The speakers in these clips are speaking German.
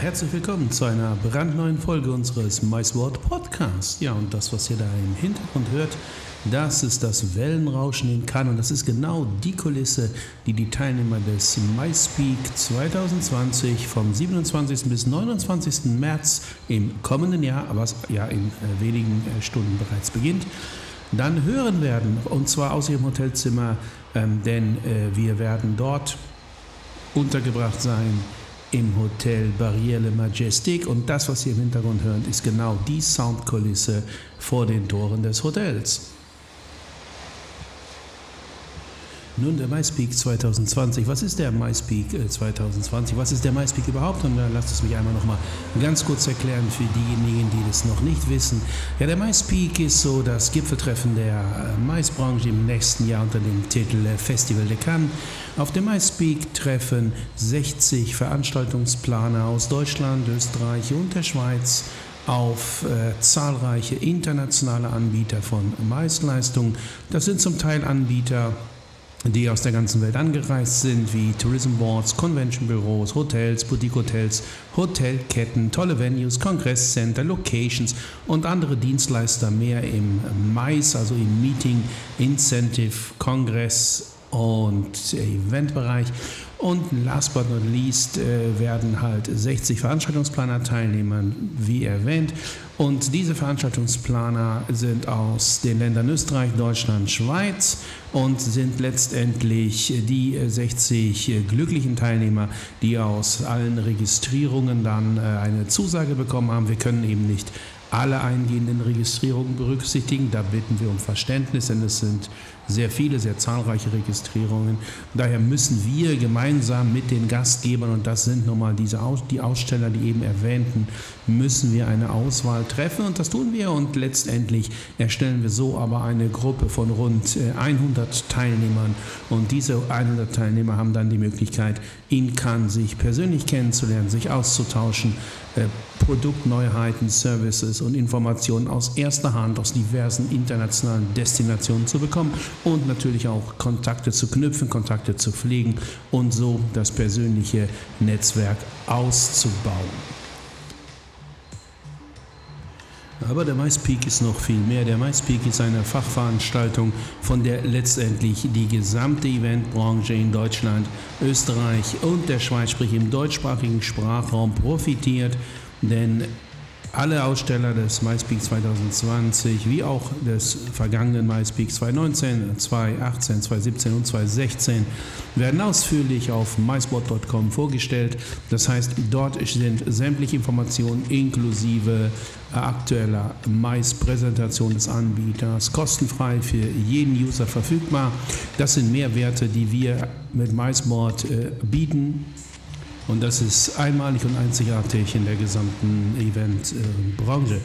Herzlich willkommen zu einer brandneuen Folge unseres MySword Podcast. Ja, und das, was ihr da im Hintergrund hört, das ist das Wellenrauschen in Cannes und das ist genau die Kulisse, die die Teilnehmer des MySpeak 2020 vom 27. bis 29. März im kommenden Jahr, was ja in äh, wenigen äh, Stunden bereits beginnt, dann hören werden. Und zwar aus ihrem Hotelzimmer, ähm, denn äh, wir werden dort untergebracht sein im Hotel Barriere Majestic und das, was ihr im Hintergrund hört, ist genau die Soundkulisse vor den Toren des Hotels. Nun, der MySpeak 2020. Was ist der MySpeak 2020? Äh, Was ist der MySpeak überhaupt? Und da lasst es mich einmal noch mal ganz kurz erklären für diejenigen, die das noch nicht wissen. Ja, der MySpeak ist so das Gipfeltreffen der äh, Maisbranche im nächsten Jahr unter dem Titel äh, Festival de Cannes. Auf dem MySpeak treffen 60 Veranstaltungsplaner aus Deutschland, Österreich und der Schweiz auf äh, zahlreiche internationale Anbieter von Maisleistungen. Das sind zum Teil Anbieter, die aus der ganzen Welt angereist sind, wie Tourism Boards, Convention Büros, Hotels, Boutique Hotels, Hotelketten, tolle Venues, Kongresscenter, Locations und andere Dienstleister mehr im Mais, also im Meeting, Incentive, Kongress und Eventbereich. Und last but not least äh, werden halt 60 Veranstaltungsplaner teilnehmen, wie erwähnt. Und diese Veranstaltungsplaner sind aus den Ländern Österreich, Deutschland, Schweiz und sind letztendlich die 60 glücklichen Teilnehmer, die aus allen Registrierungen dann äh, eine Zusage bekommen haben. Wir können eben nicht alle eingehenden Registrierungen berücksichtigen. Da bitten wir um Verständnis, denn es sind sehr viele, sehr zahlreiche Registrierungen. Daher müssen wir gemeinsam mit den Gastgebern, und das sind nun mal diese Aus die Aussteller, die eben erwähnten, müssen wir eine Auswahl treffen. Und das tun wir. Und letztendlich erstellen wir so aber eine Gruppe von rund 100 äh, Teilnehmern. Und diese 100 Teilnehmer haben dann die Möglichkeit, in Cannes sich persönlich kennenzulernen, sich auszutauschen, Produktneuheiten, Services und Informationen aus erster Hand aus diversen internationalen Destinationen zu bekommen und natürlich auch Kontakte zu knüpfen, Kontakte zu pflegen und so das persönliche Netzwerk auszubauen. Aber der MySpeak ist noch viel mehr. Der MySpeak ist eine Fachveranstaltung, von der letztendlich die gesamte Eventbranche in Deutschland, Österreich und der Schweiz, sprich im deutschsprachigen Sprachraum, profitiert. Denn alle Aussteller des MySpeak 2020 wie auch des vergangenen MySpeak 2019, 2018, 2017 und 2016 werden ausführlich auf myspot.com vorgestellt. Das heißt, dort sind sämtliche Informationen inklusive aktueller Mais-Präsentation des Anbieters kostenfrei für jeden User verfügbar. Das sind Mehrwerte, die wir mit MySport äh, bieten und das ist einmalig und einzigartig in der gesamten Eventbranche.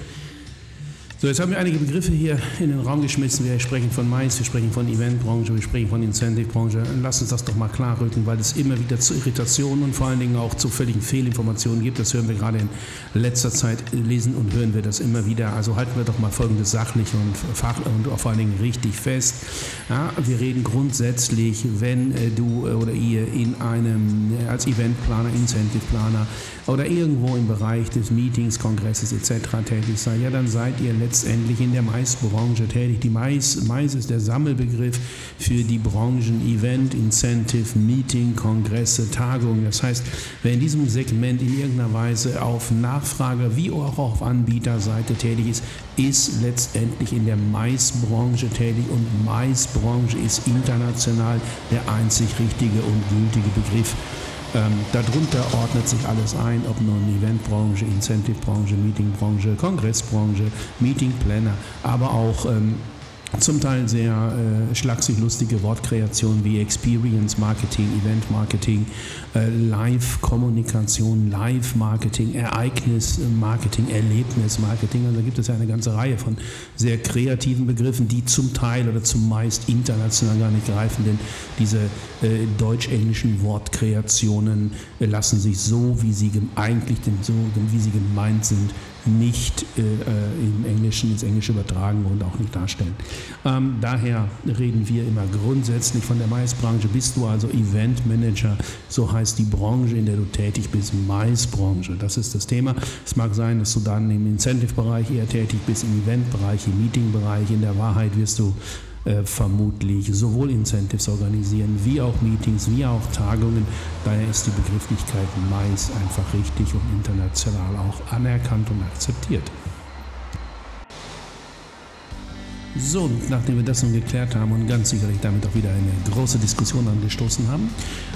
So, jetzt haben wir einige Begriffe hier in den Raum geschmissen. Wir sprechen von Mais, wir sprechen von Eventbranche, wir sprechen von Incentive-Branche. Lass uns das doch mal klar rücken, weil es immer wieder zu Irritationen und vor allen Dingen auch zu völligen Fehlinformationen gibt. Das hören wir gerade in letzter Zeit, lesen und hören wir das immer wieder. Also halten wir doch mal folgendes sachlich und, fach und vor allen Dingen richtig fest. Ja, wir reden grundsätzlich, wenn äh, du äh, oder ihr in einem, äh, als Eventplaner, Incentive-Planer oder irgendwo im Bereich des Meetings, Kongresses etc. tätig seid, ja, dann seid ihr letztendlich letztendlich in der Maisbranche tätig. Die Mais, Mais ist der Sammelbegriff für die Branchen Event, Incentive, Meeting, Kongresse, Tagungen. Das heißt, wer in diesem Segment in irgendeiner Weise auf Nachfrage wie auch auf Anbieterseite tätig ist, ist letztendlich in der Maisbranche tätig und Maisbranche ist international der einzig richtige und gültige Begriff. Ähm, darunter ordnet sich alles ein, ob nun Eventbranche, Incentivebranche, Meetingbranche, Kongressbranche, Meetingplanner, aber auch ähm, zum Teil sehr äh, schlaksig lustige Wortkreationen wie Experience Marketing, Event Marketing, äh, Live-Kommunikation, Live-Marketing, Ereignis-Marketing, Erlebnis-Marketing. Also da gibt es ja eine ganze Reihe von sehr kreativen Begriffen, die zum Teil oder zumeist international gar nicht greifen, denn diese äh, deutsch-englischen Wortkreationen äh, lassen sich so, wie sie eigentlich so, wie sie gemeint sind, nicht äh, äh, im Englischen, ins Englische übertragen und auch nicht darstellen. Ähm, daher reden wir immer grundsätzlich von der Maisbranche. Bist du also Event Manager, so heißt die Branche, in der du tätig bist, Maisbranche. Das ist das Thema. Es mag sein, dass du dann im Incentive-Bereich eher tätig bist, im Event-Bereich, im Meeting-Bereich. In der Wahrheit wirst du äh, vermutlich sowohl Incentives organisieren, wie auch Meetings, wie auch Tagungen. Daher ist die Begrifflichkeit Mais einfach richtig und international auch anerkannt und akzeptiert. So, nachdem wir das nun geklärt haben und ganz sicherlich damit auch wieder eine große Diskussion angestoßen haben,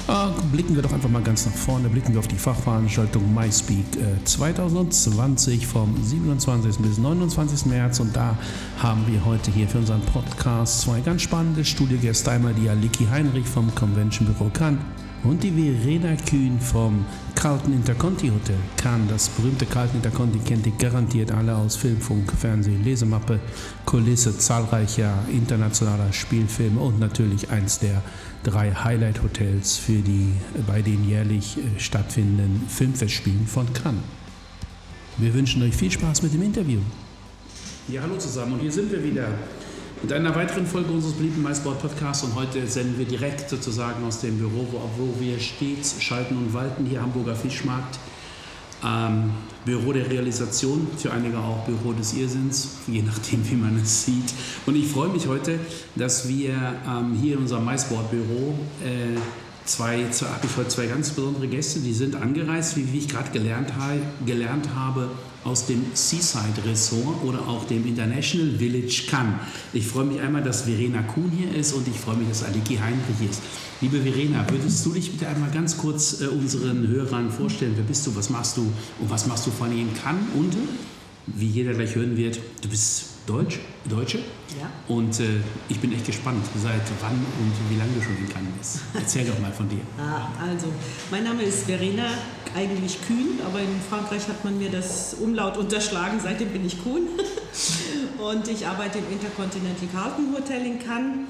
äh, blicken wir doch einfach mal ganz nach vorne, blicken wir auf die Fachveranstaltung MySpeak äh, 2020 vom 27. bis 29. März und da haben wir heute hier für unseren Podcast zwei ganz spannende Studiogäste, einmal die Aliki Heinrich vom Convention Büro Cannes und die Verena Kühn vom Carlton Interconti Hotel. Cannes, das berühmte Carlton Interconti kennt ihr garantiert alle aus Film, Funk, Fernsehen, Lesemappe, Kulisse zahlreicher internationaler Spielfilme und natürlich eins der drei Highlight-Hotels für die bei den jährlich äh, stattfindenden Filmfestspielen von Cannes. Wir wünschen euch viel Spaß mit dem Interview. Ja, hallo zusammen und hier sind wir wieder mit einer weiteren Folge unseres beliebten MySport Podcasts und heute senden wir direkt sozusagen aus dem Büro, wo, wo wir stets schalten und walten, hier Hamburger Fischmarkt. Ähm, Büro der Realisation, für einige auch Büro des Irrsinns, je nachdem, wie man es sieht. Und ich freue mich heute, dass wir ähm, hier in unserem MySport-Büro äh, zwei, zwei ich zwei ganz besondere Gäste, die sind angereist, wie, wie ich gerade gelernt, gelernt habe, aus dem Seaside Resort oder auch dem International Village Cannes. Ich freue mich einmal, dass Verena Kuhn hier ist und ich freue mich, dass Aliki Heinrich hier ist. Liebe Verena, würdest du dich bitte einmal ganz kurz äh, unseren Hörern vorstellen? Wer bist du, was machst du und was machst du vor allem in Cannes? Und, wie jeder gleich hören wird, du bist Deutsch, Deutsche. Ja. Und äh, ich bin echt gespannt, seit wann und wie lange du schon in Cannes bist. Erzähl doch mal von dir. Ah, also, mein Name ist Verena, eigentlich Kühn, aber in Frankreich hat man mir das Umlaut unterschlagen, seitdem bin ich Kuhn. und ich arbeite im Intercontinental Carlton Hotel in Cannes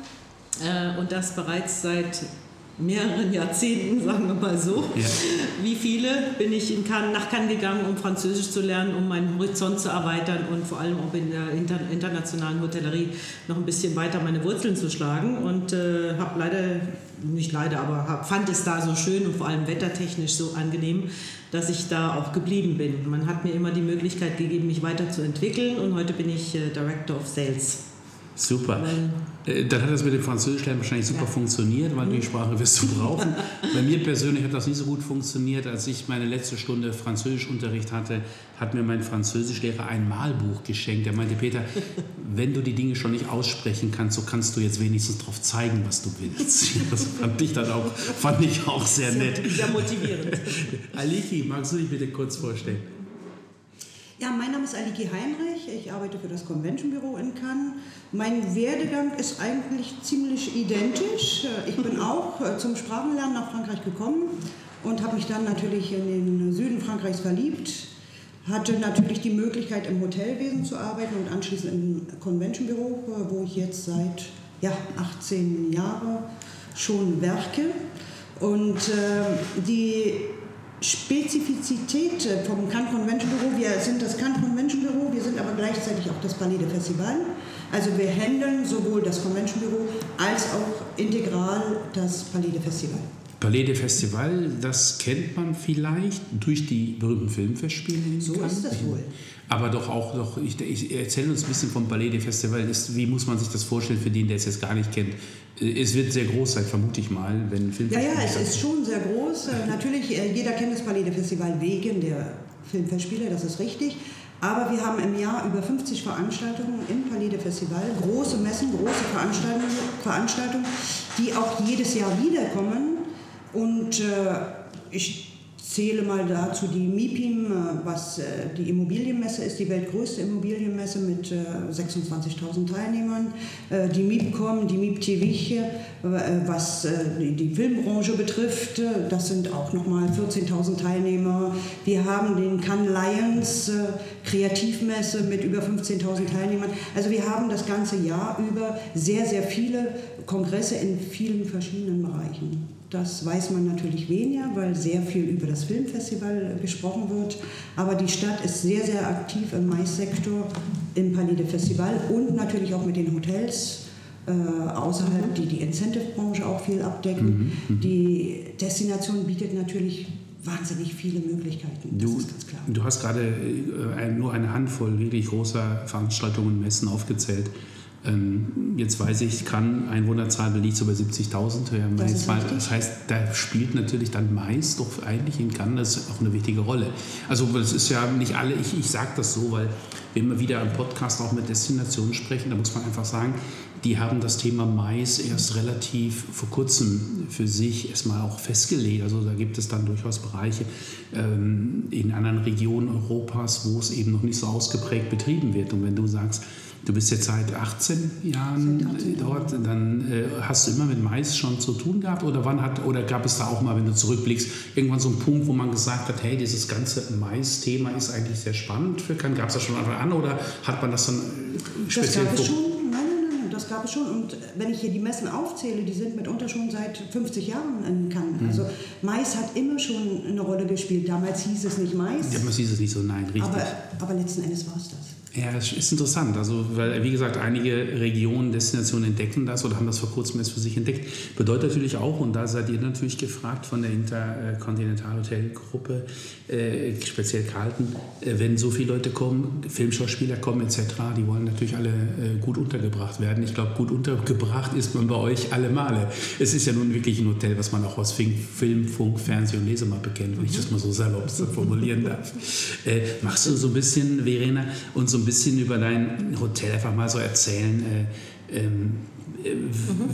äh, und das bereits seit mehreren Jahrzehnten, sagen wir mal so. Ja. Wie viele bin ich in Cannes, nach Cannes gegangen, um Französisch zu lernen, um meinen Horizont zu erweitern und vor allem auch in der inter internationalen Hotellerie noch ein bisschen weiter meine Wurzeln zu schlagen. Und äh, habe leider, nicht leider, aber hab, fand es da so schön und vor allem wettertechnisch so angenehm, dass ich da auch geblieben bin. Man hat mir immer die Möglichkeit gegeben, mich weiterzuentwickeln und heute bin ich äh, Director of Sales. Super. Äh, dann hat das mit dem Französischlernen wahrscheinlich super ja. funktioniert, weil die mhm. Sprache wirst du brauchen. Bei mir persönlich hat das nicht so gut funktioniert. Als ich meine letzte Stunde Französischunterricht hatte, hat mir mein Französischlehrer ein Malbuch geschenkt. Er meinte, Peter, wenn du die Dinge schon nicht aussprechen kannst, so kannst du jetzt wenigstens darauf zeigen, was du willst. Das fand ich dann auch, fand ich auch sehr, sehr nett. Sehr motivierend. Aliki, magst du dich bitte kurz vorstellen? Ja, mein Name ist Aliki Heinrich. Ich arbeite für das Convention Büro in Cannes. Mein Werdegang ist eigentlich ziemlich identisch. Ich bin auch äh, zum Sprachenlernen nach Frankreich gekommen und habe mich dann natürlich in den Süden Frankreichs verliebt. Hatte natürlich die Möglichkeit, im Hotelwesen zu arbeiten und anschließend im Convention Büro, wo ich jetzt seit ja, 18 Jahren schon werke. Und äh, die Spezifizität äh, vom Cannes Convention Büro. Wir sind das Cannes Convention Büro, wir sind aber gleichzeitig auch das Palais de Festival. Also wir handeln sowohl das Convention Büro als auch integral das Palais de Festival. Palais de Festival, das kennt man vielleicht durch die berühmten Filmfestspiele. So ist das wohl. Aber doch auch, doch, ich, ich erzähle uns ein bisschen vom Palais de Festival. Ist, wie muss man sich das vorstellen für den, der es jetzt gar nicht kennt? Es wird sehr groß sein, vermute ich mal, wenn Filmfestspiele. Ja, ja, es ist schon sehr groß. Äh, natürlich, äh, jeder kennt das Palais de Festival wegen der Filmfestspiele, das ist richtig. Aber wir haben im Jahr über 50 Veranstaltungen im Palais de Festival, große Messen, große Veranstaltungen, Veranstaltungen die auch jedes Jahr wiederkommen. Und äh, ich zähle mal dazu die MIPIM, äh, was äh, die Immobilienmesse ist, die weltgrößte Immobilienmesse mit 26.000 Teilnehmern. Die MIPCOM, die MIPTV, was die Filmbranche betrifft, das sind auch nochmal 14.000 Teilnehmer. Wir haben den Cannes Lions Kreativmesse mit über 15.000 Teilnehmern. Also wir haben das ganze Jahr über sehr, sehr viele Kongresse in vielen verschiedenen Bereichen. Das weiß man natürlich weniger, weil sehr viel über das Filmfestival gesprochen wird. Aber die Stadt ist sehr, sehr aktiv im Maissektor, im Palais de Festival und natürlich auch mit den Hotels. Äh, außerhalb, die die Incentive-Branche auch viel abdecken. Mhm, mhm. die Destination bietet natürlich wahnsinnig viele Möglichkeiten. Das du, du hast gerade äh, nur eine Handvoll wirklich großer Veranstaltungen und Messen aufgezählt. Ähm, jetzt weiß ich, kann Einwohnerzahl liegt so bei 70.000. Das, das, heißt, da spielt natürlich dann meist doch eigentlich in Cannes auch eine wichtige Rolle. Also das ist ja nicht alle, ich, ich sage das so, weil wir immer wieder im Podcast auch mit Destinationen sprechen, da muss man einfach sagen, die haben das Thema Mais erst relativ vor kurzem für sich erstmal auch festgelegt. Also da gibt es dann durchaus Bereiche ähm, in anderen Regionen Europas, wo es eben noch nicht so ausgeprägt betrieben wird. Und wenn du sagst, Du bist jetzt seit 18 Jahren 18 dort, dann äh, hast du immer mit Mais schon zu tun gehabt oder wann hat oder gab es da auch mal, wenn du zurückblickst, irgendwann so einen Punkt, wo man gesagt hat, hey, dieses ganze Mais-Thema ist eigentlich sehr spannend für Cannes. Gab es das schon an oder hat man das dann äh, speziell? Das gab es schon. Nein, nein, nein, das gab es schon. Und wenn ich hier die Messen aufzähle, die sind mitunter schon seit 50 Jahren in Cannes. Mhm. Also Mais hat immer schon eine Rolle gespielt. Damals hieß es nicht Mais. Damals hieß es nicht so, nein, richtig. Aber, aber letzten Endes war es das. Ja, es ist interessant. Also, weil, wie gesagt, einige Regionen, Destinationen entdecken das oder haben das vor kurzem erst für sich entdeckt. Bedeutet natürlich auch, und da seid ihr natürlich gefragt von der Intercontinental Hotel Gruppe, äh, speziell Carlton, äh, wenn so viele Leute kommen, Filmschauspieler kommen etc., die wollen natürlich alle äh, gut untergebracht werden. Ich glaube, gut untergebracht ist man bei euch alle Male. Es ist ja nun wirklich ein Hotel, was man auch aus Film, Funk, Fernseh und Lesemal bekennt, wenn ich das mal so salopp formulieren darf. Äh, machst du so ein bisschen, Verena, und so ein bisschen über dein Hotel einfach mal so erzählen. Äh, ähm, äh, mhm.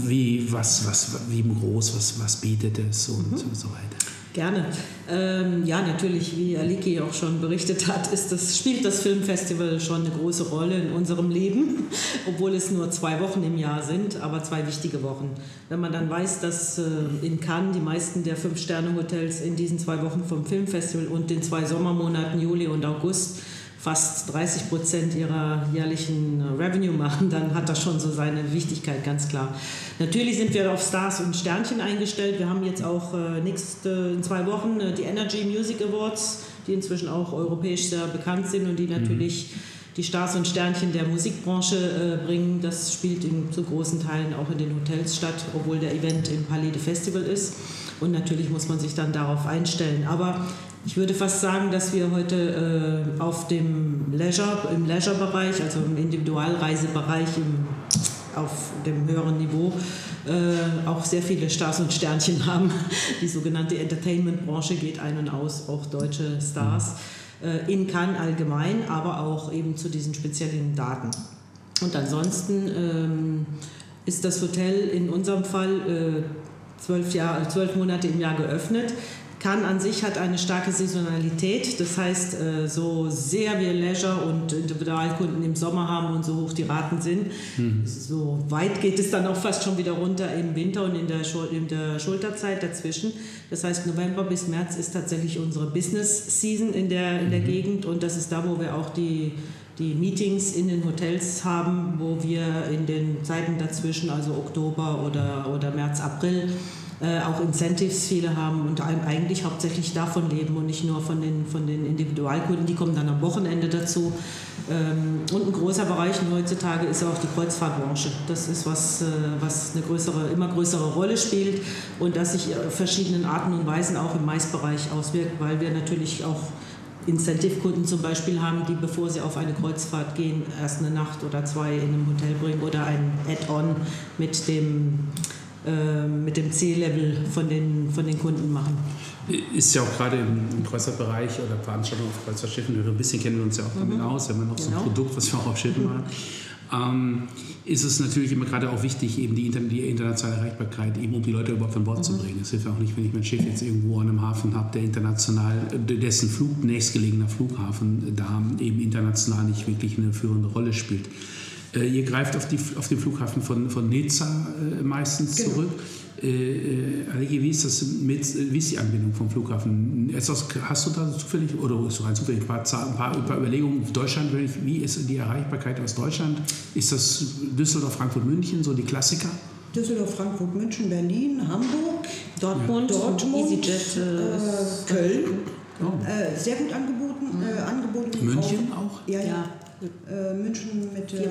wie, was, was, wie groß, was, was bietet es und mhm. so weiter. Gerne. Ähm, ja, natürlich, wie Aliki auch schon berichtet hat, das, spielt das Filmfestival schon eine große Rolle in unserem Leben, obwohl es nur zwei Wochen im Jahr sind, aber zwei wichtige Wochen. Wenn man dann weiß, dass äh, in Cannes die meisten der Fünf-Sterne-Hotels in diesen zwei Wochen vom Filmfestival und den zwei Sommermonaten Juli und August fast 30 Prozent ihrer jährlichen äh, Revenue machen, dann hat das schon so seine Wichtigkeit, ganz klar. Natürlich sind wir auf Stars und Sternchen eingestellt. Wir haben jetzt auch äh, nächste, in zwei Wochen äh, die Energy Music Awards, die inzwischen auch europäisch sehr bekannt sind und die mhm. natürlich die Stars und Sternchen der Musikbranche bringen. Das spielt in, zu großen Teilen auch in den Hotels statt, obwohl der Event im Palais de Festival ist. Und natürlich muss man sich dann darauf einstellen. Aber ich würde fast sagen, dass wir heute äh, auf dem Leisure, im Leisure-Bereich, also im Individualreisebereich, im, auf dem höheren Niveau, äh, auch sehr viele Stars und Sternchen haben. Die sogenannte Entertainment-Branche geht ein und aus, auch deutsche Stars. Äh, in Cannes allgemein, aber auch eben zu diesen speziellen Daten. Und ansonsten ähm, ist das Hotel in unserem Fall äh, zwölf, Jahr, zwölf Monate im Jahr geöffnet. Cannes an sich hat eine starke Saisonalität. Das heißt, äh, so sehr wir Leisure und Individualkunden im Sommer haben und so hoch die Raten sind, mhm. so weit geht es dann auch fast schon wieder runter im Winter und in der, in der Schulterzeit dazwischen. Das heißt, November bis März ist tatsächlich unsere Business Season in der, in der mhm. Gegend und das ist da, wo wir auch die die Meetings in den Hotels haben, wo wir in den Zeiten dazwischen, also Oktober oder, oder März, April, äh, auch Incentives viele haben und eigentlich hauptsächlich davon leben und nicht nur von den, von den Individualkunden, die kommen dann am Wochenende dazu. Ähm, und ein großer Bereich heutzutage ist auch die Kreuzfahrtbranche. Das ist was, äh, was eine größere, immer größere Rolle spielt und das sich auf verschiedenen Arten und Weisen auch im Maisbereich auswirkt, weil wir natürlich auch Incentive-Kunden zum Beispiel haben, die bevor sie auf eine Kreuzfahrt gehen, erst eine Nacht oder zwei in einem Hotel bringen oder ein Add-on mit dem äh, mit dem C-Level von den, von den Kunden machen. Ist ja auch gerade im Kreuzfahrtbereich oder Veranstaltungen auf Kreuzfahrtschiffen, ein bisschen kennen wir uns ja auch damit mhm. aus, wenn man noch genau. so ein genau. Produkt, was wir auch auf Schiffen machen. ähm, ist es natürlich immer gerade auch wichtig, eben die, die, internationale Erreichbarkeit, eben um die Leute überhaupt an Bord mhm. zu bringen. Es hilft auch nicht, wenn ich mein Schiff jetzt irgendwo an einem Hafen habe, der international, dessen Flug, nächstgelegener Flughafen da eben international nicht wirklich eine führende Rolle spielt. Äh, ihr greift auf, die, auf den Flughafen von, von Nizza äh, meistens genau. zurück. Äh, äh wie ist das mit, wie ist die Anbindung vom Flughafen? Hast du da zufällig, oder ist rein zufällig ein paar, ein paar, ein paar Überlegungen? Deutschland, wie ist die Erreichbarkeit aus Deutschland? Ist das Düsseldorf, Frankfurt, München, so die Klassiker? Düsseldorf, Frankfurt, München, Berlin, Hamburg, Dortmund, ja. Dortmund EasyJet, äh, Köln. Oh. Äh, sehr gut angeboten. Äh, angeboten München auch? Ja, ja. ja. Äh, München mit der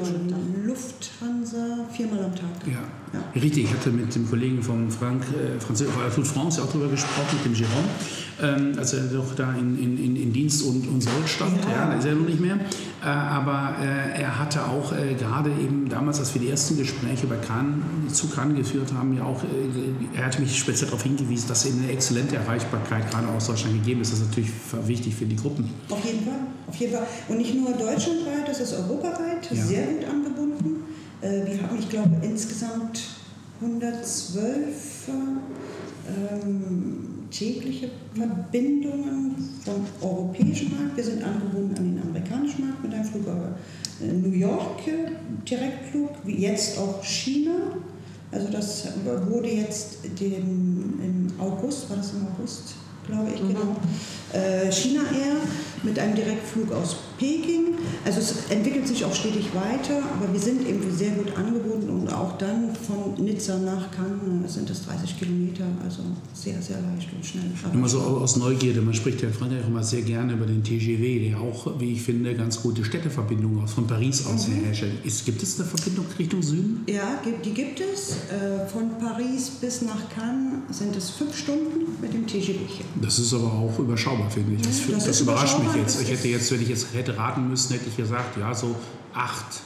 Lufthansa viermal am Tag. Ja. ja. richtig. Ich hatte mit dem Kollegen von Frank, äh, Franz, Food France auch darüber gesprochen, mit dem Jérôme, ähm, als er doch da in, in, in Dienst und, und Soll stand. Ja. ja, ist er noch nicht mehr. Äh, aber äh, er hatte auch äh, gerade eben damals, als wir die ersten Gespräche bei Kahn, zu Kahn geführt haben, ja auch, äh, er hatte mich speziell darauf hingewiesen, dass eben eine exzellente Erreichbarkeit gerade aus Deutschland gegeben ist. Das ist natürlich wichtig für die Gruppen. Auf jeden Fall. Auf jeden Fall. Und nicht nur deutschlandweit, das ist europaweit ja. sehr gut angebunden. Äh, wir haben, ich glaube, insgesamt 112 ähm, tägliche Verbindungen vom europäischen Markt. Wir sind angebunden an den amerikanischen Markt mit einem Flug über äh, New York, äh, Direktflug, wie jetzt auch China. Also das wurde jetzt dem, im August, war das im August, glaube ich, mhm. genau, äh, China Air mit einem Direktflug aus Peking. Also es entwickelt sich auch stetig weiter, aber wir sind eben sehr gut angebunden und auch dann von Nizza nach Cannes sind es 30 Kilometer, also sehr, sehr leicht und schnell. Immer so aus Neugierde, man spricht ja in Frankreich immer sehr gerne über den TGV, der auch, wie ich finde, ganz gute Städteverbindungen von Paris aus mhm. herstellt. gibt es eine Verbindung Richtung Süden? Ja, die gibt es. Äh, von Paris bis nach Cannes sind es fünf Stunden mit dem TGV. Das ist aber auch überschaubar, finde ich. Das, das, das überrascht mich jetzt. Ich hätte jetzt, wenn ich jetzt hätte raten müssen, hätte ich gesagt, ja, so acht.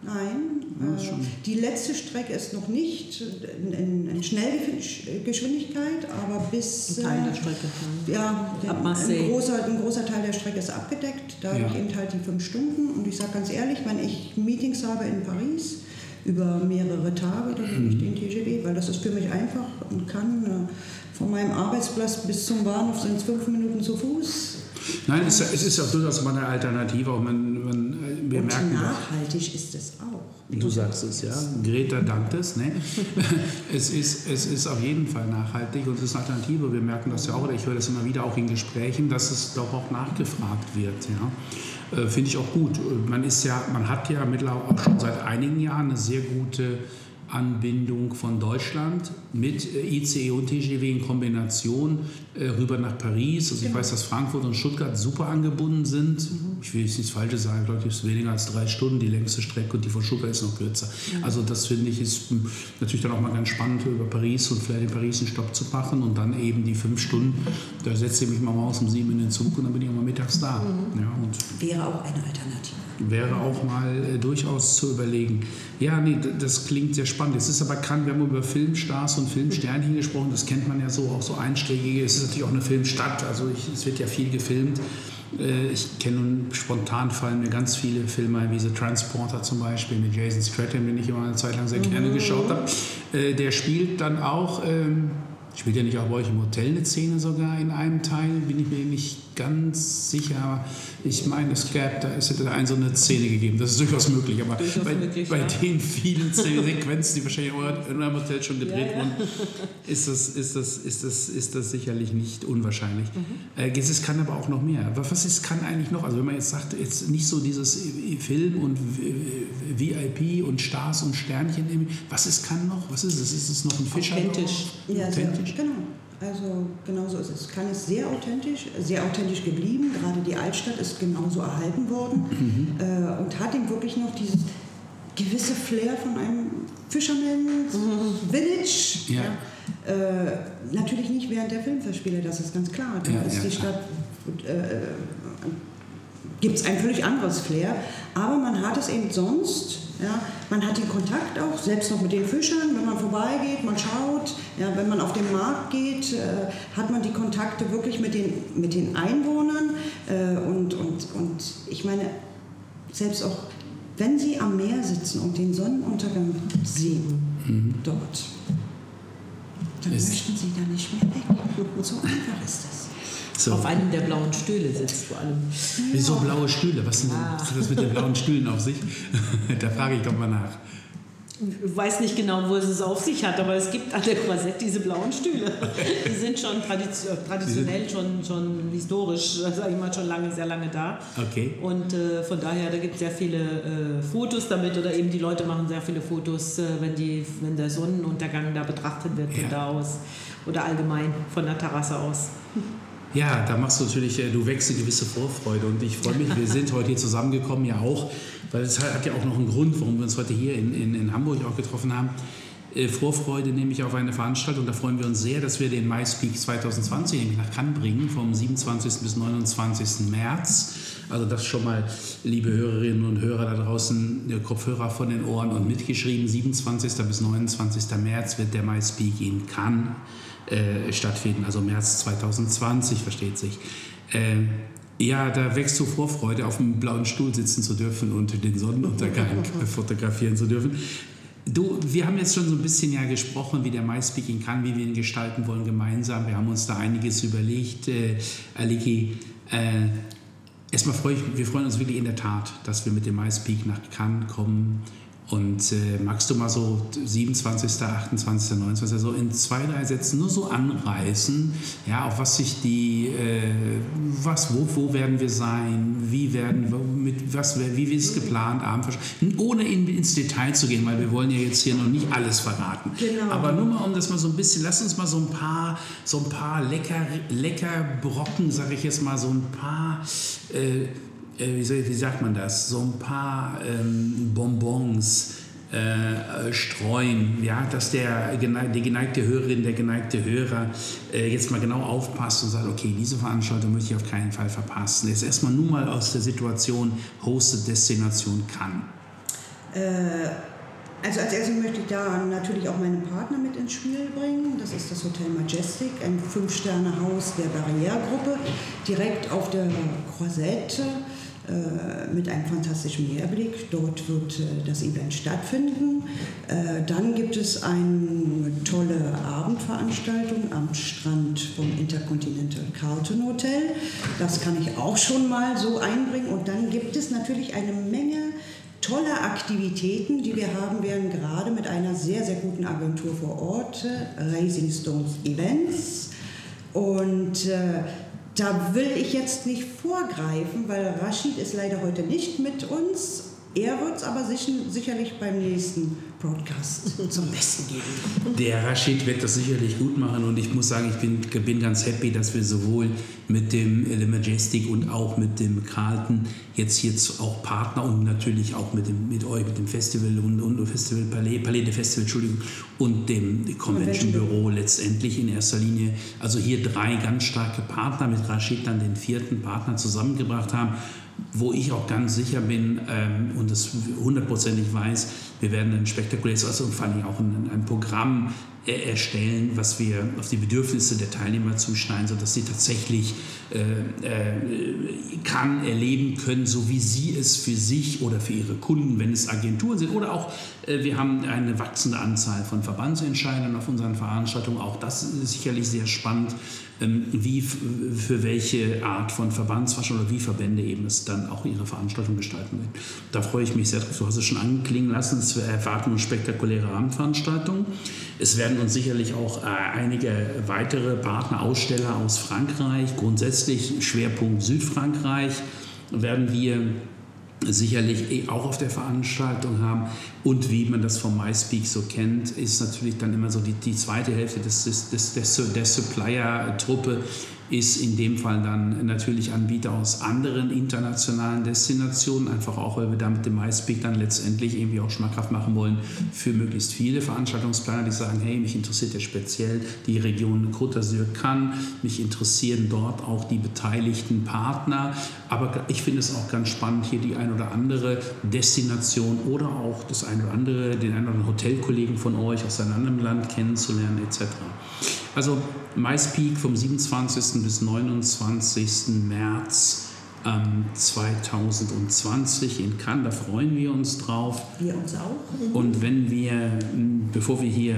Nein, ja, äh, die letzte Strecke ist noch nicht in, in Schnellgeschwindigkeit, aber bis. Ein Teil der Strecke. Ja, Ab ein, großer, ein großer Teil der Strecke ist abgedeckt, dadurch ja. eben halt die fünf Stunden. Und ich sage ganz ehrlich, wenn ich Meetings habe in Paris über mehrere Tage, dann nehme ich mhm. den TGW, weil das ist für mich einfach und kann. Äh, von meinem Arbeitsplatz bis zum Bahnhof sind es fünf Minuten zu Fuß. Nein, es, es ist auch durchaus mal eine Alternative. Und man, man, wir und merken nachhaltig ist es auch. Du sagst es, ja. Greta dankt es. Ne? es, ist, es ist auf jeden Fall nachhaltig und es ist eine Alternative. Wir merken das ja auch, oder ich höre das immer wieder auch in Gesprächen, dass es doch auch nachgefragt wird. Ja? Äh, Finde ich auch gut. Man, ist ja, man hat ja mittlerweile auch schon seit einigen Jahren eine sehr gute Anbindung von Deutschland mit äh, ICE und TGW in Kombination äh, rüber nach Paris. Also ich genau. weiß, dass Frankfurt und Stuttgart super angebunden sind. Mhm. Ich will jetzt nichts Falsches sagen, glaube ich, ist weniger als drei Stunden die längste Strecke und die von Stuttgart ist noch kürzer. Mhm. Also das finde ich ist hm, natürlich dann auch mal ganz spannend über Paris und vielleicht in Paris einen Stopp zu machen und dann eben die fünf Stunden. Da setze ich mich mal morgens um sieben in den Zug und dann bin ich auch mal mittags da. Mhm. Ja, und Wäre auch eine Alternative wäre auch mal äh, durchaus zu überlegen. Ja, nee, das klingt sehr spannend. Es ist aber kann, wir haben über Filmstars und Filmsternchen gesprochen, das kennt man ja so, auch so einschlägige. Es ist natürlich auch eine Filmstadt, also ich, es wird ja viel gefilmt. Äh, ich kenne nun spontan fallen mir ganz viele Filme wie The Transporter zum Beispiel mit Jason Stratton, den ich immer eine Zeit lang sehr gerne mhm. geschaut habe. Äh, der spielt dann auch, ähm, spielt ja nicht auch bei euch im Hotel eine Szene sogar in einem Teil, bin ich mir nicht ganz sicher, aber ich meine, es gab, da es hätte ein so eine Szene gegeben. Das ist durchaus möglich, aber durchaus bei, möglich, bei ja. den vielen Sequenzen, die wahrscheinlich in eurem Hotel schon gedreht ja, ja. wurden, ist das, ist, das, ist, das, ist das sicherlich nicht unwahrscheinlich. Mhm. Äh, es kann aber auch noch mehr. Was ist, kann eigentlich noch? Also wenn man jetzt sagt, jetzt nicht so dieses Film und VIP und Stars und Sternchen, was ist kann noch? Was ist es? Ist es noch ein Fischer? Authentisch. Ja, Authentisch. Genau. Also genauso ist es. Kann ist sehr authentisch, sehr authentisch geblieben. Gerade die Altstadt ist genauso erhalten worden mhm. äh, und hat ihm wirklich noch dieses gewisse Flair von einem Fisherman's mhm. Village. Ja. Ja. Äh, natürlich nicht während der Filmverspiele, das ist ganz klar. Da ja, ist die Stadt äh, gibt es ein völlig anderes Flair, aber man hat es eben sonst ja, man hat den Kontakt auch, selbst noch mit den Fischern, wenn man vorbeigeht, man schaut, ja, wenn man auf den Markt geht, äh, hat man die Kontakte wirklich mit den, mit den Einwohnern. Äh, und, und, und ich meine, selbst auch wenn Sie am Meer sitzen und den Sonnenuntergang sehen, mhm. dort, dann ist möchten Sie da nicht mehr weg. So einfach ist das. So. Auf einem der blauen Stühle sitzt vor allem. Wieso blaue Stühle? Was ah. das mit den blauen Stühlen auf sich? da frage ich doch mal nach. Ich weiß nicht genau, wo es es auf sich hat, aber es gibt an der Croisette diese blauen Stühle. Die sind schon traditionell, schon, schon historisch, sage ich mal, schon lange, sehr lange da. Okay. Und äh, von daher, da gibt es sehr viele äh, Fotos damit oder eben die Leute machen sehr viele Fotos, äh, wenn, die, wenn der Sonnenuntergang da betrachtet wird von ja. da aus oder allgemein von der Terrasse aus. Ja, da machst du natürlich, äh, du wächst eine gewisse Vorfreude und ich freue mich, wir sind heute hier zusammengekommen, ja auch, weil es hat ja auch noch einen Grund, warum wir uns heute hier in, in, in Hamburg auch getroffen haben. Äh, Vorfreude nämlich auf eine Veranstaltung, da freuen wir uns sehr, dass wir den MySpeak 2020 nämlich nach Cannes bringen, vom 27. bis 29. März. Also das schon mal, liebe Hörerinnen und Hörer da draußen, Kopfhörer von den Ohren und mitgeschrieben, 27. bis 29. März wird der MySpeak in Cannes äh, stattfinden, also März 2020, versteht sich. Äh, ja, da wächst so Vorfreude, auf dem blauen Stuhl sitzen zu dürfen und den Sonnenuntergang fotografieren zu dürfen. Du, wir haben jetzt schon so ein bisschen ja gesprochen, wie der MySpeaking kann, wie wir ihn gestalten wollen gemeinsam. Wir haben uns da einiges überlegt. Äh, Aliki, äh, erstmal freue ich, wir freuen uns wirklich in der Tat, dass wir mit dem MySpeak nach Cannes kommen und äh, magst du mal so 27., 28., 29., so in zwei, drei Sätzen nur so anreißen, ja, auf was sich die, äh, was, wo, wo werden wir sein, wie werden wir, mit was, wie wir es geplant haben, ohne in, ins Detail zu gehen, weil wir wollen ja jetzt hier noch nicht alles verraten. Genau. Aber nur mal, um das mal so ein bisschen, lass uns mal so ein paar, so ein paar lecker, lecker Brocken, sage ich jetzt mal, so ein paar, äh, wie, soll, wie, sagt man das, so ein paar ähm, Bonbons äh, streuen, ja, dass der, die geneigte Hörerin, der geneigte Hörer äh, jetzt mal genau aufpasst und sagt, okay, diese Veranstaltung möchte ich auf keinen Fall verpassen. Jetzt erstmal nur mal aus der Situation Hosted Destination kann. Äh, also als erstes möchte ich da natürlich auch meinen Partner mit ins Spiel bringen. Das ist das Hotel Majestic, ein Fünf-Sterne-Haus der Barrieregruppe, direkt auf der Croisette äh, mit einem fantastischen Meerblick. Dort wird äh, das Event stattfinden. Äh, dann gibt es eine tolle Abendveranstaltung am Strand vom Intercontinental Carlton Hotel. Das kann ich auch schon mal so einbringen. Und dann gibt es natürlich eine Menge toller Aktivitäten, die wir haben werden, gerade mit einer sehr, sehr guten Agentur vor Ort, Raising Stones Events. Und äh, da will ich jetzt nicht vorgreifen, weil Rashid ist leider heute nicht mit uns. Er wird es aber sicherlich beim nächsten Broadcast zum Besten geben. Der Rashid wird das sicherlich gut machen und ich muss sagen, ich bin, bin ganz happy, dass wir sowohl mit dem Le Majestic und auch mit dem Carlton jetzt jetzt auch Partner und natürlich auch mit, dem, mit euch, mit dem Festival und, und Festival Palais, Palais de Festival, Entschuldigung, und dem Convention Büro letztendlich in erster Linie, also hier drei ganz starke Partner mit Rashid dann den vierten Partner zusammengebracht haben wo ich auch ganz sicher bin ähm, und das hundertprozentig weiß, wir werden ein spektakuläres also und vor allem auch ein, ein Programm äh, erstellen, was wir auf die Bedürfnisse der Teilnehmer zuschneiden, sodass sie tatsächlich äh, äh, kann erleben können, so wie sie es für sich oder für ihre Kunden, wenn es Agenturen sind oder auch äh, wir haben eine wachsende Anzahl von Verbandsentscheidern auf unseren Veranstaltungen. Auch das ist sicherlich sehr spannend, wie für welche Art von Verbandsveranstaltung oder wie Verbände eben es dann auch ihre Veranstaltung gestalten werden. Da freue ich mich sehr drauf. Du hast es schon anklingen lassen. Es erwarten uns spektakuläre Abendveranstaltungen. Es werden uns sicherlich auch äh, einige weitere Partneraussteller aus Frankreich, grundsätzlich Schwerpunkt Südfrankreich, werden wir sicherlich eh auch auf der Veranstaltung haben. Und wie man das vom MySpeak so kennt, ist natürlich dann immer so die, die zweite Hälfte des, des, des, der Supplier-Truppe ist in dem Fall dann natürlich Anbieter aus anderen internationalen Destinationen, einfach auch, weil wir da mit dem MySpeak dann letztendlich irgendwie auch schmackhaft machen wollen für möglichst viele Veranstaltungsplaner, die sagen, hey, mich interessiert ja speziell die Region Côte d'Azur kann, mich interessieren dort auch die beteiligten Partner, aber ich finde es auch ganz spannend, hier die ein oder andere Destination oder auch das ein oder andere, den einen oder anderen Hotelkollegen von euch aus einem anderen Land kennenzulernen etc. Also MySpeak vom 27. bis 29. März ähm, 2020 in Cannes. Da freuen wir uns drauf. Wir uns auch. Und wenn wir, bevor wir hier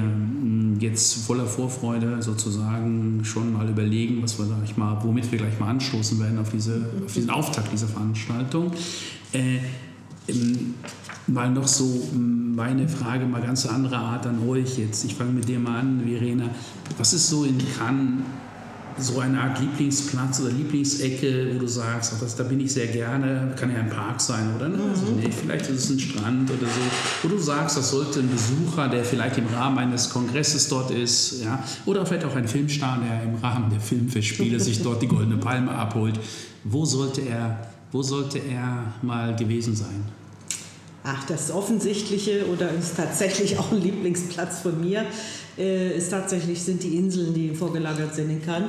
jetzt voller Vorfreude sozusagen schon mal überlegen, was wir, sag ich mal, womit wir gleich mal anstoßen werden auf, diese, auf diesen Auftakt dieser Veranstaltung, äh, mal noch so meine Frage, mal ganz andere Art an euch jetzt. Ich fange mit dir mal an, Verena. Was ist so in Cannes so eine Art Lieblingsplatz oder Lieblingsecke, wo du sagst, ach, das, da bin ich sehr gerne, kann ja ein Park sein oder ne? also, nee, vielleicht ist es ein Strand oder so, wo du sagst, das sollte ein Besucher, der vielleicht im Rahmen eines Kongresses dort ist, ja, oder vielleicht auch ein Filmstar, der im Rahmen der Filmfestspiele sich dort die Goldene Palme abholt. Wo sollte er, wo sollte er mal gewesen sein? Ach, das Offensichtliche oder ist tatsächlich auch ein Lieblingsplatz von mir, äh, ist tatsächlich sind die Inseln, die vorgelagert sind in Cannes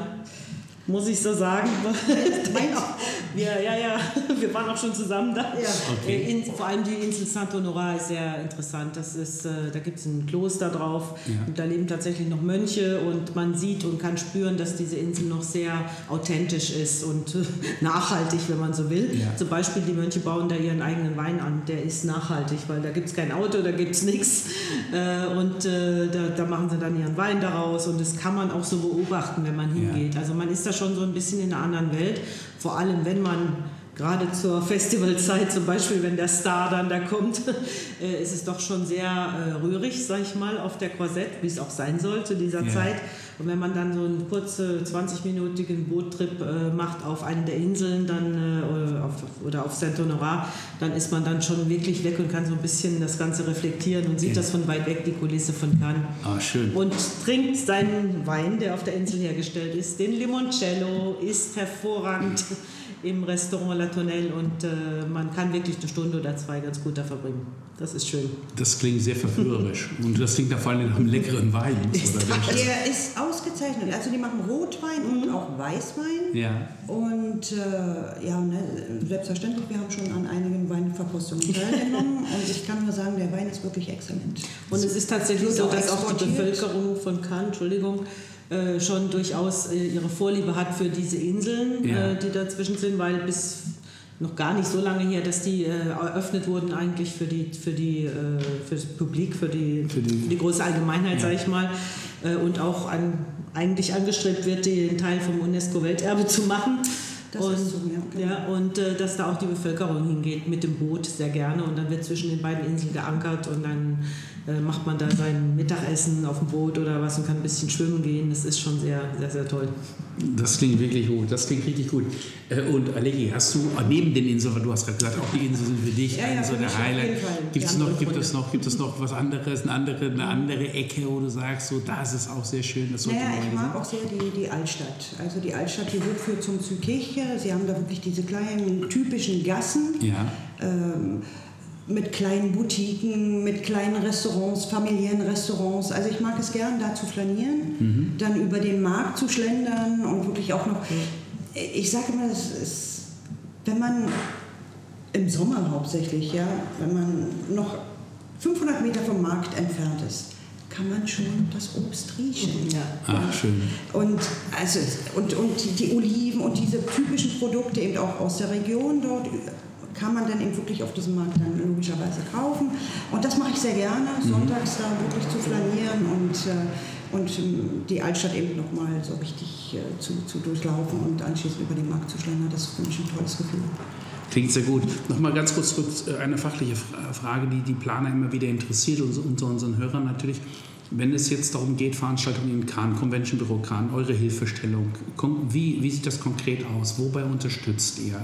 muss ich so sagen. ja, ja, ja, wir waren auch schon zusammen da. Ja. Okay. In, vor allem die Insel Saint-Honorat ist sehr interessant. Das ist, äh, da gibt es ein Kloster drauf ja. und da leben tatsächlich noch Mönche und man sieht und kann spüren, dass diese Insel noch sehr authentisch ist und nachhaltig, wenn man so will. Ja. Zum Beispiel die Mönche bauen da ihren eigenen Wein an. Der ist nachhaltig, weil da gibt es kein Auto, da gibt es nichts. Äh, und äh, da, da, machen sie dann ihren Wein daraus und das kann man auch so beobachten, wenn man hingeht. Also man ist da schon so ein bisschen in einer anderen Welt. Vor allem, wenn man gerade zur Festivalzeit, zum Beispiel, wenn der Star dann da kommt, äh, ist es doch schon sehr äh, rührig, sag ich mal, auf der Korsett, wie es auch sein soll zu dieser ja. Zeit. Und wenn man dann so einen kurzen 20-minütigen Boottrip äh, macht auf eine der Inseln dann, äh, auf, oder auf Saint-Honorat, dann ist man dann schon wirklich weg und kann so ein bisschen das Ganze reflektieren und sieht ja. das von weit weg, die Kulisse von Cannes. Ah, schön. Und trinkt seinen Wein, der auf der Insel hergestellt ist, den Limoncello, ist hervorragend im Restaurant La Tonnelle und äh, man kann wirklich eine Stunde oder zwei ganz gut da verbringen. Das ist schön. Das klingt sehr verführerisch und das klingt vor allem nach einem leckeren Wein. Oder? Der ist ausgezeichnet. Also die machen Rotwein mhm. und auch Weißwein. Ja. Und äh, ja, ne, selbstverständlich, wir haben schon an einigen Weinverkostungen teilgenommen und ich kann nur sagen, der Wein ist wirklich exzellent. Und es ist tatsächlich so, dass auch die Bevölkerung von Cannes, Entschuldigung, äh, schon durchaus äh, ihre Vorliebe hat für diese Inseln, ja. äh, die dazwischen sind, weil bis noch gar nicht so lange her, dass die äh, eröffnet wurden eigentlich für die für die äh, für das Publik, für die, für die, für die große Allgemeinheit, ja. sage ich mal, und auch an, eigentlich angestrebt wird, den Teil vom UNESCO-Welterbe zu machen. Das und, so, ja. ja. und äh, dass da auch die Bevölkerung hingeht mit dem Boot sehr gerne und dann wird zwischen den beiden Inseln geankert und dann äh, macht man da sein Mittagessen auf dem Boot oder was und kann ein bisschen schwimmen gehen. Das ist schon sehr, sehr, sehr toll. Das klingt wirklich gut, das klingt richtig gut. Äh, und Alegi, hast du äh, neben den Inseln, weil du hast gerade gesagt, auch die Inseln sind für dich ja, ja, so der Highlight. Gibt es noch, gibt es noch, gibt es noch was anderes, eine andere, eine andere Ecke, wo du sagst, so da ist es auch sehr schön. Das naja, ich mag auch sehr die, die Altstadt. Also die Altstadt, die wird für zum Zykirche. Sie haben da wirklich diese kleinen typischen Gassen. Ja. Ähm, mit kleinen Boutiquen, mit kleinen Restaurants, familiären Restaurants. Also ich mag es gern, da zu flanieren, mhm. dann über den Markt zu schlendern und wirklich auch noch. Ich sage immer, es ist, wenn man im Sommer hauptsächlich, ja, wenn man noch 500 Meter vom Markt entfernt ist, kann man schon das Obst riechen. Ja. Ach, schön. Und, also, und, und die Oliven und diese typischen Produkte eben auch aus der Region dort kann man dann eben wirklich auf diesem Markt dann logischerweise kaufen. Und das mache ich sehr gerne, mhm. sonntags da wirklich zu flanieren und, äh, und ähm, die Altstadt eben nochmal so richtig äh, zu, zu durchlaufen und anschließend über den Markt zu schlendern. Das finde ich ein tolles Gefühl. Klingt sehr gut. Nochmal ganz kurz zurück, äh, eine fachliche Frage, die die Planer immer wieder interessiert, unter unseren Hörern natürlich. Wenn es jetzt darum geht, Veranstaltungen in Cannes, Convention Büro Cannes, eure Hilfestellung, wie, wie sieht das konkret aus? Wobei unterstützt ihr?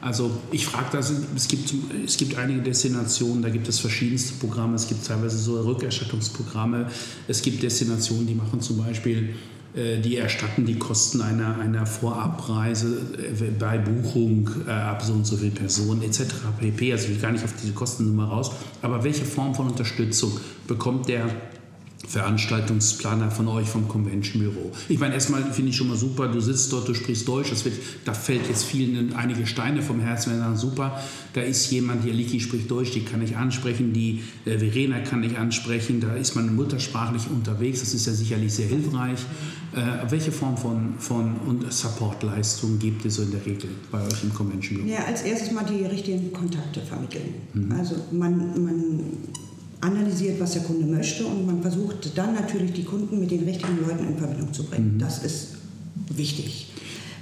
Also ich frage das, es gibt, es gibt einige Destinationen, da gibt es verschiedenste Programme, es gibt teilweise so Rückerstattungsprogramme, es gibt Destinationen, die machen zum Beispiel, äh, die erstatten die Kosten einer, einer Vorabreise äh, bei Buchung äh, ab so und so viel Personen etc. pp. Also ich will gar nicht auf diese Kostennummer raus, aber welche Form von Unterstützung bekommt der Veranstaltungsplaner von euch vom Convention Büro. Ich meine, erstmal finde ich schon mal super, du sitzt dort, du sprichst Deutsch, das wird, da fällt jetzt vielen einige Steine vom Herzen, wenn sagen, super, da ist jemand, die Liki spricht Deutsch, die kann ich ansprechen, die äh, Verena kann ich ansprechen, da ist man muttersprachlich unterwegs, das ist ja sicherlich sehr hilfreich. Äh, welche Form von, von Supportleistung gibt es so in der Regel bei euch im Convention Büro? Ja, als erstes mal die richtigen Kontakte vermitteln. Mhm. Also man, man analysiert, was der Kunde möchte und man versucht dann natürlich die Kunden mit den richtigen Leuten in Verbindung zu bringen. Mhm. Das ist wichtig.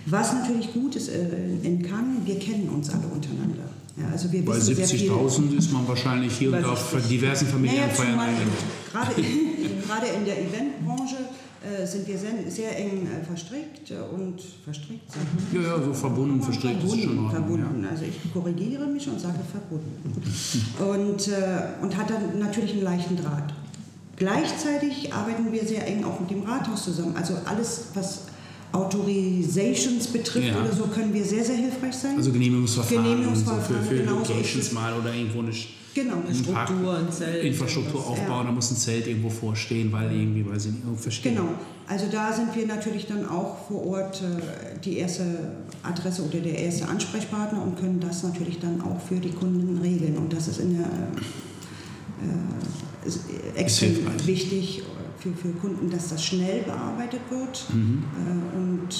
Was natürlich gut ist äh, in Cannes, wir kennen uns alle untereinander. Ja, also wir Bei 70.000 ist man wahrscheinlich hier und da auf diversen Familienfeiern. Naja, gerade, gerade in der Eventbranche sind wir sehr, sehr eng äh, verstrickt und verstrickt. Ja, ja, so verbunden, verstrickt verbunden, ist schon verbunden. Ja. Also ich korrigiere mich und sage verbunden. und, äh, und hat dann natürlich einen leichten Draht. Gleichzeitig arbeiten wir sehr eng auch mit dem Rathaus zusammen. Also alles, was Autorizations betrifft ja. oder so, können wir sehr, sehr hilfreich sein. Also Genehmigungsverfahren, Genehmigungsverfahren so für, für genau Locations mal oder irgendwo eine Genau, eine Struktur, ein Zelt. Infrastruktur aufbauen, ja. da muss ein Zelt irgendwo vorstehen, weil irgendwie, weil sie nicht verstehen. Genau, also da sind wir natürlich dann auch vor Ort äh, die erste Adresse oder der erste Ansprechpartner und können das natürlich dann auch für die Kunden regeln. Und das ist, in der, äh, ist extrem wichtig für, für Kunden, dass das schnell bearbeitet wird mhm. äh, und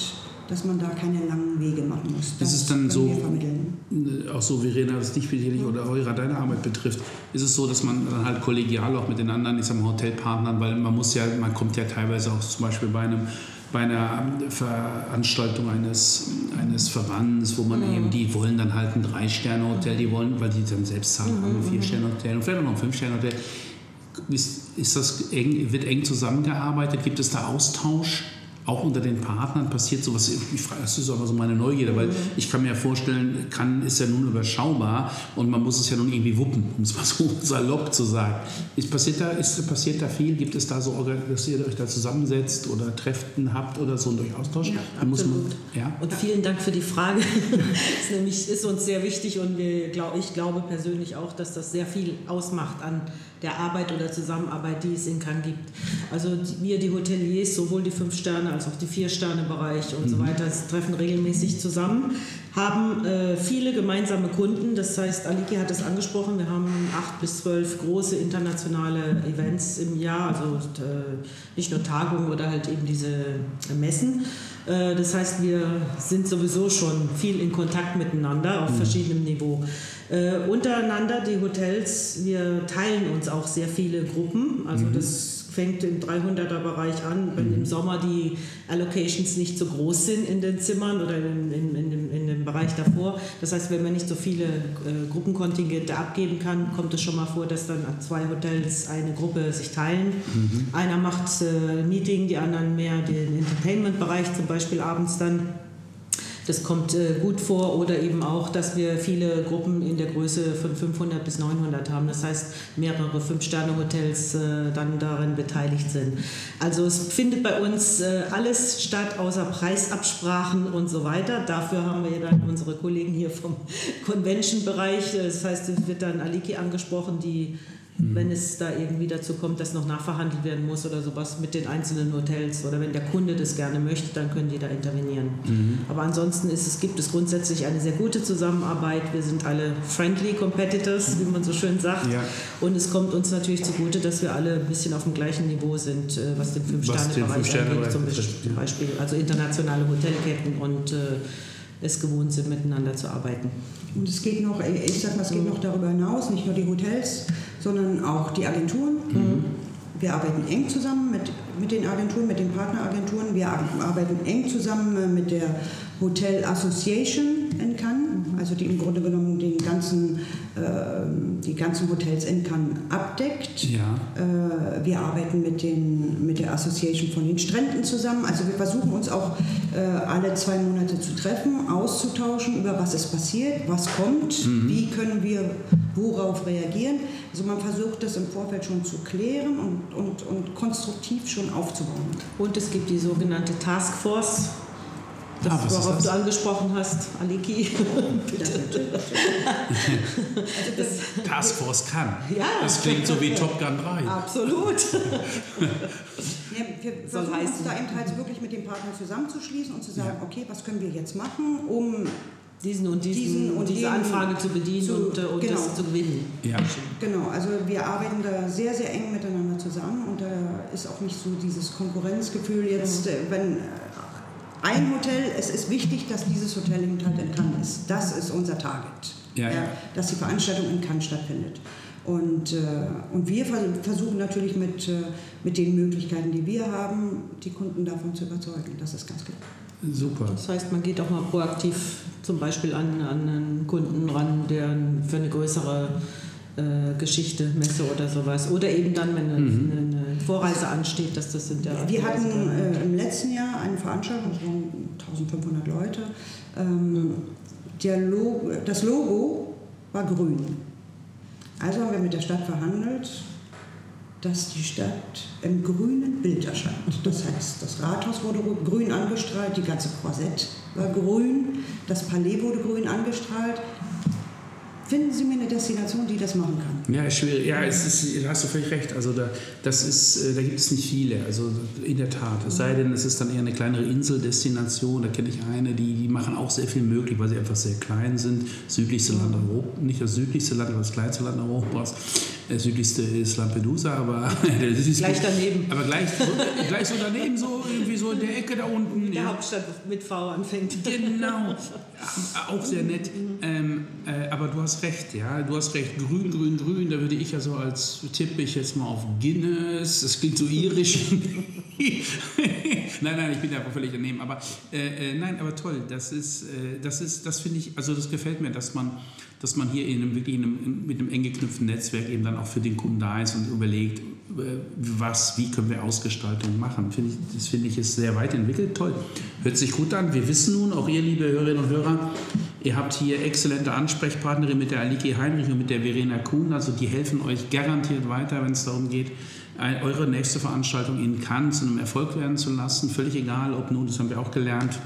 dass man da keine langen Wege machen muss. Das ist es dann so, äh, auch so, Verena, was dich sicherlich oder eurer deine Arbeit betrifft, ist es so, dass man dann halt kollegial auch mit den anderen, ich sag mal Hotelpartnern, weil man muss ja, man kommt ja teilweise auch zum Beispiel bei einem bei einer Veranstaltung eines, eines Verbands, wo man mhm. eben, die wollen dann halt ein Drei-Sterne-Hotel, die wollen, weil die dann selbst zahlen, mhm. ein Vier-Sterne-Hotel und vielleicht auch noch ein Fünf-Sterne-Hotel. Ist, ist das eng, wird eng zusammengearbeitet? Gibt es da Austausch? Auch unter den Partnern passiert sowas. Ich frage, das ist aber so meine Neugierde, weil ich kann mir ja vorstellen, kann ist ja nun überschaubar und man muss es ja nun irgendwie wuppen, um es mal so salopp zu sagen. Ist passiert da, ist, passiert da viel? Gibt es da so, dass ihr euch da zusammensetzt oder Treffen habt oder so durch Austausch? Ja, absolut. Man, ja? Und vielen Dank für die Frage. das ist nämlich ist uns sehr wichtig und wir, glaub, ich glaube persönlich auch, dass das sehr viel ausmacht an der Arbeit oder Zusammenarbeit, die es in Cannes gibt. Also wir, die Hoteliers, sowohl die fünf Sterne als auch die vier Sterne Bereich und mhm. so weiter, treffen regelmäßig zusammen, haben äh, viele gemeinsame Kunden. Das heißt, Aliki hat es angesprochen, wir haben acht bis zwölf große internationale Events im Jahr, also äh, nicht nur Tagungen oder halt eben diese Messen. Äh, das heißt, wir sind sowieso schon viel in Kontakt miteinander auf mhm. verschiedenem Niveau. Äh, untereinander, die Hotels, wir teilen uns auch sehr viele Gruppen. Also mhm. das fängt im 300er-Bereich an, wenn mhm. im Sommer die Allocations nicht so groß sind in den Zimmern oder in, in, in, dem, in dem Bereich davor. Das heißt, wenn man nicht so viele äh, Gruppenkontingente abgeben kann, kommt es schon mal vor, dass dann zwei Hotels eine Gruppe sich teilen. Mhm. Einer macht äh, Meeting, die anderen mehr den Entertainment-Bereich, zum Beispiel abends dann. Das kommt äh, gut vor oder eben auch, dass wir viele Gruppen in der Größe von 500 bis 900 haben. Das heißt, mehrere Fünf-Sterne-Hotels äh, dann darin beteiligt sind. Also es findet bei uns äh, alles statt, außer Preisabsprachen und so weiter. Dafür haben wir dann unsere Kollegen hier vom Convention-Bereich. Das heißt, es wird dann Aliki angesprochen, die Mhm. Wenn es da irgendwie dazu kommt, dass noch nachverhandelt werden muss oder sowas mit den einzelnen Hotels oder wenn der Kunde das gerne möchte, dann können die da intervenieren. Mhm. Aber ansonsten ist es, gibt es grundsätzlich eine sehr gute Zusammenarbeit. Wir sind alle friendly competitors, wie man so schön sagt. Ja. Und es kommt uns natürlich zugute, dass wir alle ein bisschen auf dem gleichen Niveau sind, äh, was den Fünf-Sterne-Bereich angeht, zum Beispiel. Also internationale Hotelketten und äh, es gewohnt sind, miteinander zu arbeiten. Und es geht noch, ich sag mal, es geht noch darüber hinaus, nicht nur die Hotels, sondern auch die Agenturen. Mhm. Wir arbeiten eng zusammen mit, mit den Agenturen, mit den Partneragenturen. Wir arbeiten eng zusammen mit der Hotel Association in Cannes, also die im Grunde genommen den ganzen, äh, die ganzen Hotels in Cannes abdeckt. Ja. Äh, wir arbeiten mit, den, mit der Association von den Stränden zusammen. Also wir versuchen uns auch äh, alle zwei Monate zu treffen, auszutauschen über was ist passiert, was kommt, mhm. wie können wir worauf reagieren. Also man versucht das im Vorfeld schon zu klären und, und, und konstruktiv schon aufzubauen. Und es gibt die sogenannte Taskforce Das, Ah, worauf das? du angesprochen hast, Aliki. Taskforce kann. Ja. Das klingt so wie Top Gun 3. Absolut. Ja, wir Soll versuchen uns da eben halt wirklich mit dem Partner zusammenzuschließen und zu sagen, okay, was können wir jetzt machen, um Diesen und diesen, Diesen und diese Anfrage zu bedienen zu- und, äh, und genau. das zu gewinnen. Ja. Genau, also wir arbeiten da sehr, sehr eng miteinander zusammen und da ist auch nicht so dieses Konkurrenzgefühl jetzt, äh, wenn ein Hotel, es ist wichtig, dass dieses Hotel im halt in Cannes ist. Das ist unser Target, Ja, ja. dass die Veranstaltung in Cannes stattfindet. Und, äh, und wir vers- versuchen natürlich mit, äh, mit den Möglichkeiten, die wir haben, die Kunden davon zu überzeugen. Das ist ganz klar. Super. Das heißt, man geht auch mal proaktiv zum Beispiel an, an einen Kunden ran, der für eine größere äh, Geschichte, Messe oder sowas. Oder eben dann, wenn eine, Mhm. eine Vorreise ansteht, dass das in der Wir hatten äh, im letzten Jahr eine Veranstaltung, das waren 1500 Leute. Ähm, Logo, das Logo war grün. Also haben wir mit der Stadt verhandelt, dass die Stadt im grünen Bild erscheint. Das heißt, das Rathaus wurde grün angestrahlt, die ganze Croisette war grün, das Palais wurde grün angestrahlt. Finden Sie mir eine Destination, die das machen kann? Ja, ist schwierig. Ja, es ist, da hast du völlig recht. Also da, das ist, äh, da gibt es nicht viele. Also in der Tat. Es sei denn, es ist dann eher eine kleinere Inseldestination. Da kenne ich eine, die, die machen auch sehr viel möglich, weil sie einfach sehr klein sind. Südlichste Land Europas, nicht das südlichste Land, aber das kleinste Land Europas. Das südlichste ist Lampedusa, aber das ist Gleich daneben. Aber gleich so, gleich so daneben, so irgendwie so in der Ecke da unten. der ja. Hauptstadt mit V anfängt. Genau, Ja, auch sehr nett. Ähm, äh, aber du hast recht, ja, du hast recht. Grün, grün, grün, da würde ich also als tippe ich jetzt mal auf Guinness. Das klingt so irisch. nein, nein, ich bin da völlig daneben. Aber äh, äh, nein, aber toll. Das ist, äh, das ist, das finde ich, also das gefällt mir, dass man, dass man hier in einem in einem, mit einem eng geknüpften Netzwerk eben dann auch für den Kunden da ist und überlegt, äh, was, wie können wir Ausgestaltung machen. Finde ich, das finde ich ist sehr weit entwickelt. Toll. Hört sich gut an. Wir wissen nun, auch ihr, liebe Hörerinnen und Hörer, ihr habt hier exzellente Ansprechpartnerin mit der Aliki Heinrich und mit der Verena Kuhn. Also die helfen euch garantiert weiter, wenn es darum geht, eure nächste Veranstaltung in Cannes zu einem Erfolg werden zu lassen. Völlig egal, ob nun, das haben wir auch gelernt,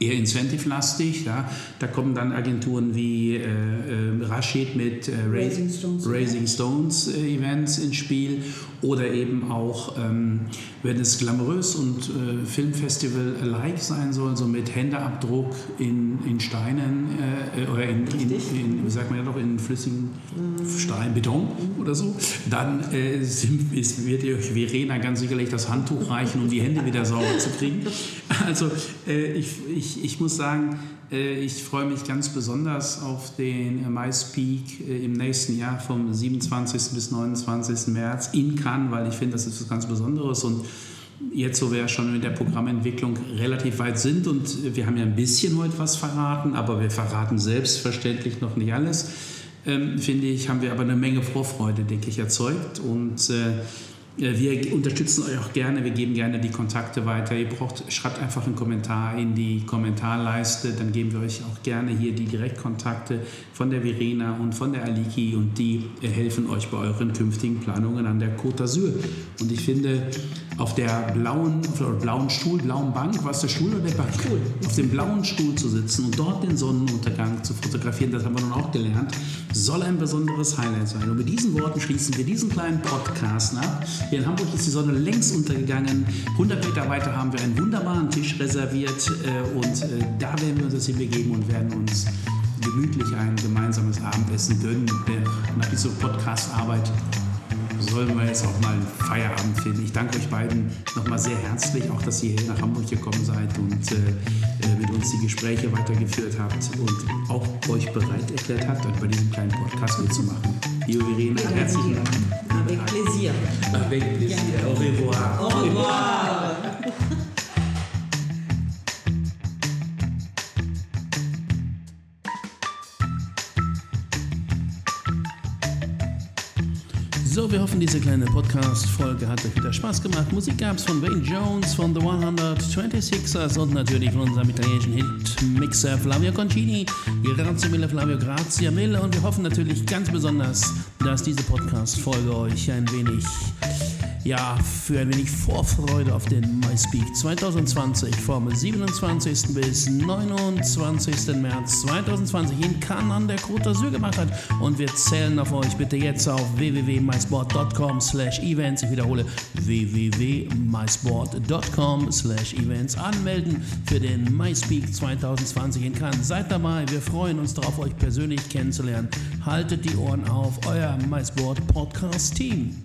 eher incentive-lastig. Ja. Da kommen dann Agenturen wie äh, äh, Rashid mit äh, Ra- Raising Stones Raising Stones äh, Events ins Spiel oder eben auch, ähm, wenn es glamourös und äh, Filmfestival-alike sein soll, so mit Händeabdruck in, in Steinen äh, oder in, in, in, wie sagt man ja doch, in flüssigen Stein, Beton oder so, dann äh, sind, ist, wird ihr euch Verena ganz sicherlich das Handtuch reichen, um die Hände wieder sauber zu kriegen. Also äh, ich, ich, ich muss sagen, äh, ich freue mich ganz besonders auf den äh, MySpeak äh, im nächsten Jahr vom 27. bis 29. März in Cannes, weil ich finde, das ist was ganz Besonderes und jetzt, wo wir schon mit der Programmentwicklung relativ weit sind und wir haben ja ein bisschen heute was verraten, aber wir verraten selbstverständlich noch nicht alles, ähm, finde ich, haben wir aber eine Menge Vorfreude, denke ich, erzeugt und äh, wir unterstützen euch auch gerne, wir geben gerne die Kontakte weiter. Ihr braucht, schreibt einfach einen Kommentar in die Kommentarleiste, dann geben wir euch auch gerne hier die Direktkontakte von der Verena und von der Aliki und die äh, helfen euch bei euren künftigen Planungen an der Côte d'Azur. Und ich finde, auf der blauen, auf der blauen Stuhl, blauen Bank, war es der Stuhl oder der Bank? Auf dem blauen Stuhl zu sitzen und dort den Sonnenuntergang zu fotografieren, das haben wir nun auch gelernt, soll ein besonderes Highlight sein. Und mit diesen Worten schließen wir diesen kleinen Podcast ab. Hier in Hamburg ist die Sonne längst untergegangen. 100 Meter weiter haben wir einen wunderbaren Tisch reserviert äh, und äh, da werden wir uns jetzt hinbegeben und werden uns gemütlich ein gemeinsames Abendessen gönnen. Äh, Nach dieser Podcast-Arbeit sollen wir jetzt auch mal einen Feierabend finden. Ich danke euch beiden nochmal sehr herzlich, auch dass ihr hier nach Hamburg gekommen seid und äh, äh, mit uns die Gespräche weitergeführt habt und auch euch bereit erklärt habt, bei diesem kleinen Podcast mitzumachen. Liebe Verena, herzlichen Dank. Avec plaisir. Avec plaisir. Au revoir. Au revoir. So, wir hoffen, diese kleine Podcast-Folge hat euch wieder Spaß gemacht. Musik gab es von Wayne Jones, von The 126ers und natürlich von unserem italienischen Hit-Mixer Flavio Concini. Grazie mille, Flavio, grazie mille. Und wir hoffen natürlich ganz besonders, dass diese Podcast-Folge euch ein wenig ja, für ein wenig Vorfreude auf den MySpeak 2020 vom 27. bis 29. März 2020 in Cannes an der Côte d'Azur gemacht hat. Und wir zählen auf euch bitte jetzt auf www.mysport.com slash events. Ich wiederhole www.mysport.com slash events anmelden für den MySpeak 2020 in Cannes. Seid dabei, wir freuen uns darauf, euch persönlich kennenzulernen. Haltet die Ohren auf, euer MySport Podcast Team.